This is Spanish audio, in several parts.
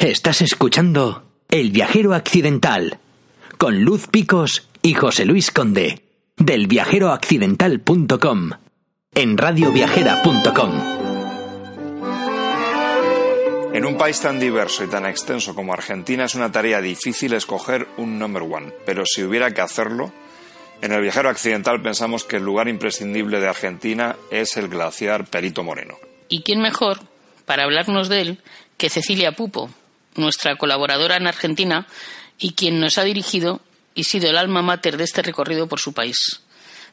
Estás escuchando El viajero accidental con Luz Picos y José Luis Conde del viajeroaccidental.com en radioviajera.com. En un país tan diverso y tan extenso como Argentina es una tarea difícil escoger un number one, pero si hubiera que hacerlo, en el viajero accidental pensamos que el lugar imprescindible de Argentina es el glaciar Perito Moreno. ¿Y quién mejor para hablarnos de él que Cecilia Pupo, nuestra colaboradora en Argentina y quien nos ha dirigido y sido el alma mater de este recorrido por su país.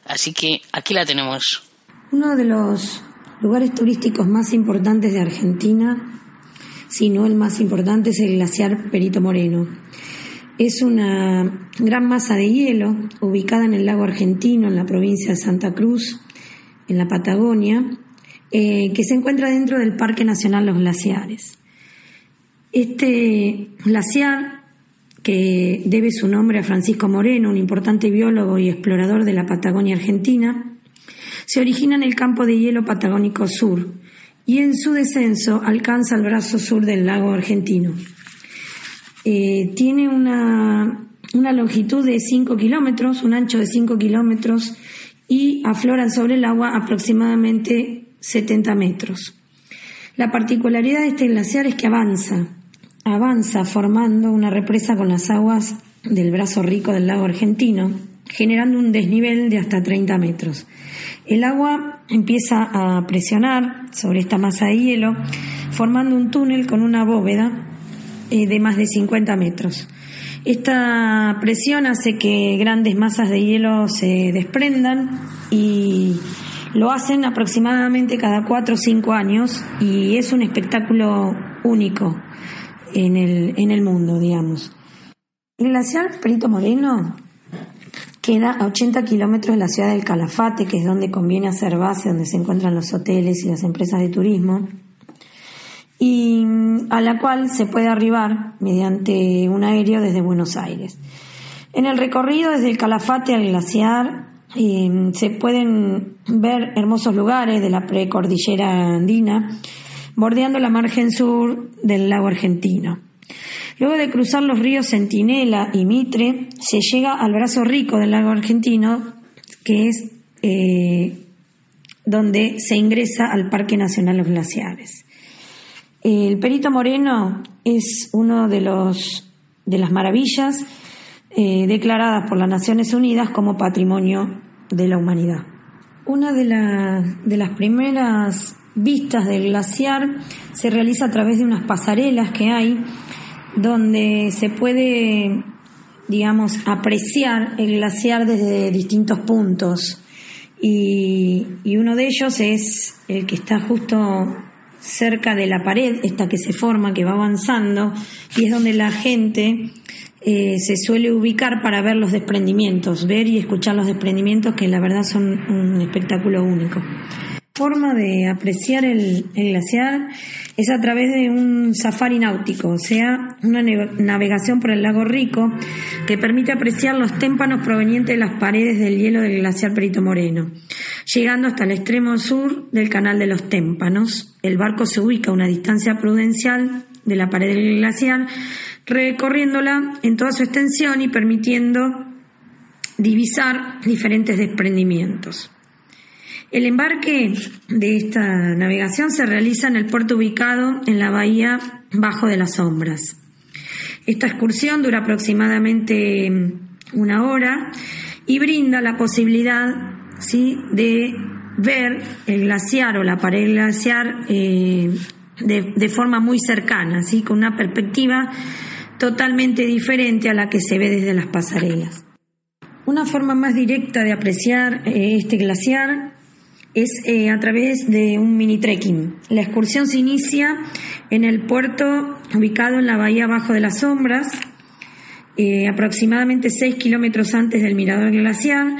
Así que aquí la tenemos. Uno de los lugares turísticos más importantes de Argentina, si no el más importante, es el glaciar Perito Moreno. Es una gran masa de hielo ubicada en el lago argentino, en la provincia de Santa Cruz, en la Patagonia, eh, que se encuentra dentro del Parque Nacional Los Glaciares. Este glaciar, que debe su nombre a Francisco Moreno, un importante biólogo y explorador de la Patagonia Argentina, se origina en el campo de hielo patagónico sur y en su descenso alcanza el brazo sur del lago argentino. Eh, tiene una, una longitud de 5 kilómetros, un ancho de 5 kilómetros y afloran sobre el agua aproximadamente 70 metros. La particularidad de este glaciar es que avanza, avanza formando una represa con las aguas del brazo rico del lago argentino, generando un desnivel de hasta 30 metros. El agua empieza a presionar sobre esta masa de hielo, formando un túnel con una bóveda eh, de más de 50 metros. Esta presión hace que grandes masas de hielo se desprendan y lo hacen aproximadamente cada 4 o 5 años y es un espectáculo único en el, en el mundo, digamos. El glaciar Perito Moreno queda a 80 kilómetros de la ciudad del Calafate, que es donde conviene hacer base, donde se encuentran los hoteles y las empresas de turismo, y a la cual se puede arribar mediante un aéreo desde Buenos Aires. En el recorrido desde el Calafate al glaciar eh, se pueden ver hermosos lugares de la precordillera andina, bordeando la margen sur del lago argentino. Luego de cruzar los ríos Centinela y Mitre, se llega al brazo rico del lago argentino, que es eh, donde se ingresa al Parque Nacional Los Glaciares. El Perito Moreno es uno de los de las maravillas eh, declaradas por las Naciones Unidas como Patrimonio de la Humanidad. Una de, de las primeras vistas del glaciar se realiza a través de unas pasarelas que hay donde se puede, digamos, apreciar el glaciar desde distintos puntos. Y, uno de ellos es el que está justo cerca de la pared, esta que se forma, que va avanzando, y es donde la gente eh, se suele ubicar para ver los desprendimientos, ver y escuchar los desprendimientos que la verdad son un espectáculo único. La forma de apreciar el, glaciar es a través de un safari náutico, o sea, una navegación por el lago Rico que permite apreciar los témpanos provenientes de las paredes del hielo del glaciar Perito Moreno. Llegando hasta el extremo sur del canal de los témpanos, el barco se ubica a una distancia prudencial de la pared del glaciar recorriéndola en toda su extensión y permitiendo divisar diferentes desprendimientos. El embarque de esta navegación se realiza en el puerto ubicado en la bahía Bajo de las Sombras. Esta excursión dura aproximadamente una hora y brinda la posibilidad ¿sí? de ver el glaciar o la pared glaciar eh, de, de, forma muy cercana, ¿sí? con una perspectiva totalmente diferente a la que se ve desde las pasarelas. Una forma más directa de apreciar eh, este glaciar es eh, a través de un mini trekking. La excursión se inicia en el puerto ubicado en la bahía Bajo de las Sombras, eh, aproximadamente 6 kilómetros antes del mirador glaciar,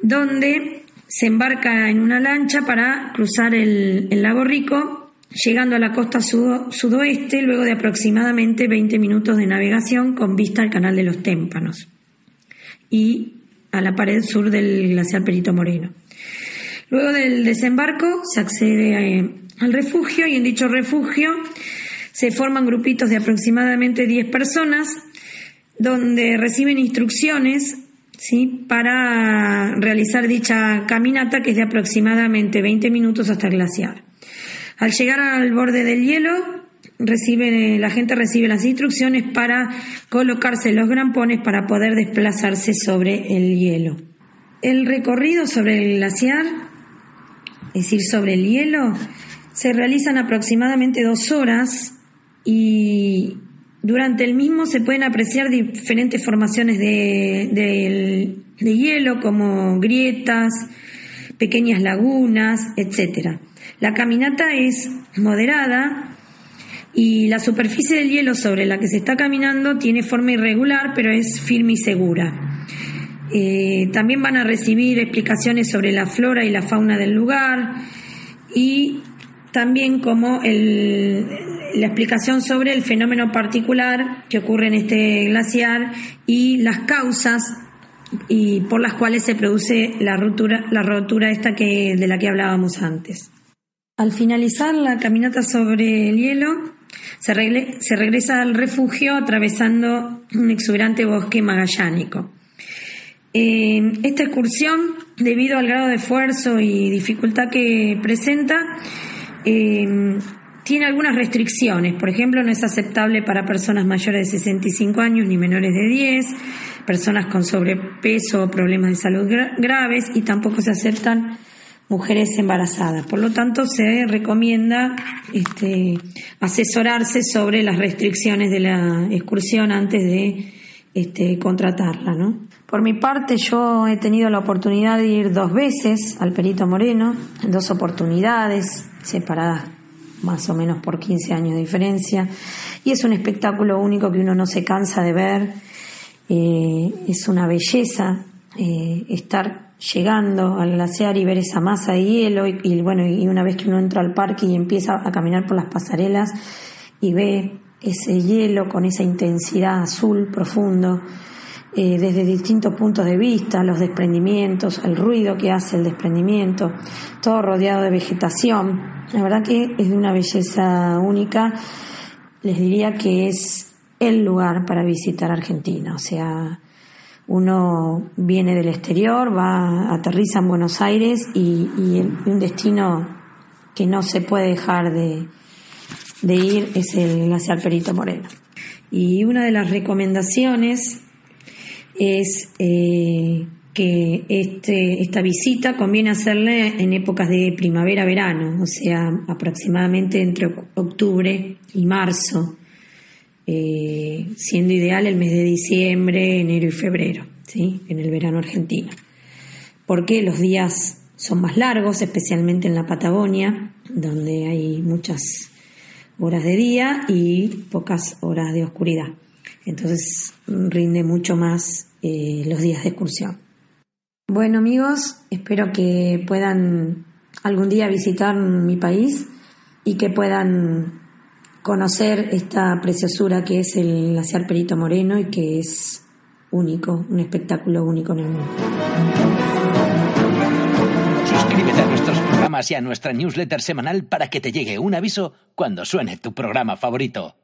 donde se embarca en una lancha para cruzar el, el lago Rico llegando a la costa sudoeste luego de aproximadamente 20 minutos de navegación con vista al canal de los Témpanos y a la pared sur del glaciar Perito Moreno. Luego del desembarco se accede eh, al refugio y en dicho refugio Se forman grupitos de aproximadamente 10 personas donde reciben instrucciones ¿sí? para realizar dicha caminata que es de aproximadamente 20 minutos hasta el glaciar. Al llegar al borde del hielo, recibe, la gente recibe las instrucciones para colocarse los grampones para poder desplazarse sobre el hielo. El recorrido sobre el glaciar, es decir, sobre el hielo, se realizan aproximadamente dos horas y durante el mismo se pueden apreciar diferentes formaciones de, hielo como grietas, pequeñas lagunas, etc. La caminata es moderada y la superficie del hielo sobre la que se está caminando tiene forma irregular pero es firme y segura. Eh, también van a recibir explicaciones sobre la flora y la fauna del lugar y también como la explicación sobre el fenómeno particular que ocurre en este glaciar y las causas y por las cuales se produce la rotura, la rotura esta que, de la que hablábamos antes. Al finalizar la caminata sobre el hielo, se regresa al refugio atravesando un exuberante bosque magallánico. Eh, esta excursión, debido al grado de esfuerzo y dificultad que presenta, eh, tiene algunas restricciones. Por ejemplo, no es aceptable para personas mayores de 65 años ni menores de 10, personas con sobrepeso o problemas de salud graves y tampoco se aceptan mujeres embarazadas. Por lo tanto, se recomienda este, asesorarse sobre las restricciones de la excursión antes de este, contratarla. ¿no? Por mi parte, yo he tenido la oportunidad de ir dos veces al Perito Moreno, en dos oportunidades separadas más o menos por 15 años de diferencia, y es un espectáculo único que uno no se cansa de ver, eh, es una belleza eh, estar llegando al glaciar y ver esa masa de hielo, y, bueno, y una vez que uno entra al parque y empieza a caminar por las pasarelas y ve ese hielo con esa intensidad azul profundo, eh, desde distintos puntos de vista, los desprendimientos, el ruido que hace el desprendimiento, todo rodeado de vegetación. La verdad que es de una belleza única. Les diría que es el lugar para visitar Argentina. O sea, uno viene del exterior, va, aterriza en Buenos Aires y, un destino que no se puede dejar de, de ir es el glaciar Perito Moreno. Y una de las recomendaciones es eh, que este, esta visita conviene hacerla en épocas de primavera-verano, o sea, aproximadamente entre octubre y marzo, eh, siendo ideal el mes de diciembre, enero y febrero, ¿sí? en el verano argentino. Porque los días son más largos, especialmente en la Patagonia, donde hay muchas horas de día y pocas horas de oscuridad. Entonces rinde mucho más eh, los días de excursión. Bueno amigos, espero que puedan algún día visitar mi país y que puedan conocer esta preciosura que es el glaciar Perito Moreno y que es único, un espectáculo único en el mundo. Suscríbete a nuestros programas y a nuestra newsletter semanal para que te llegue un aviso cuando suene tu programa favorito.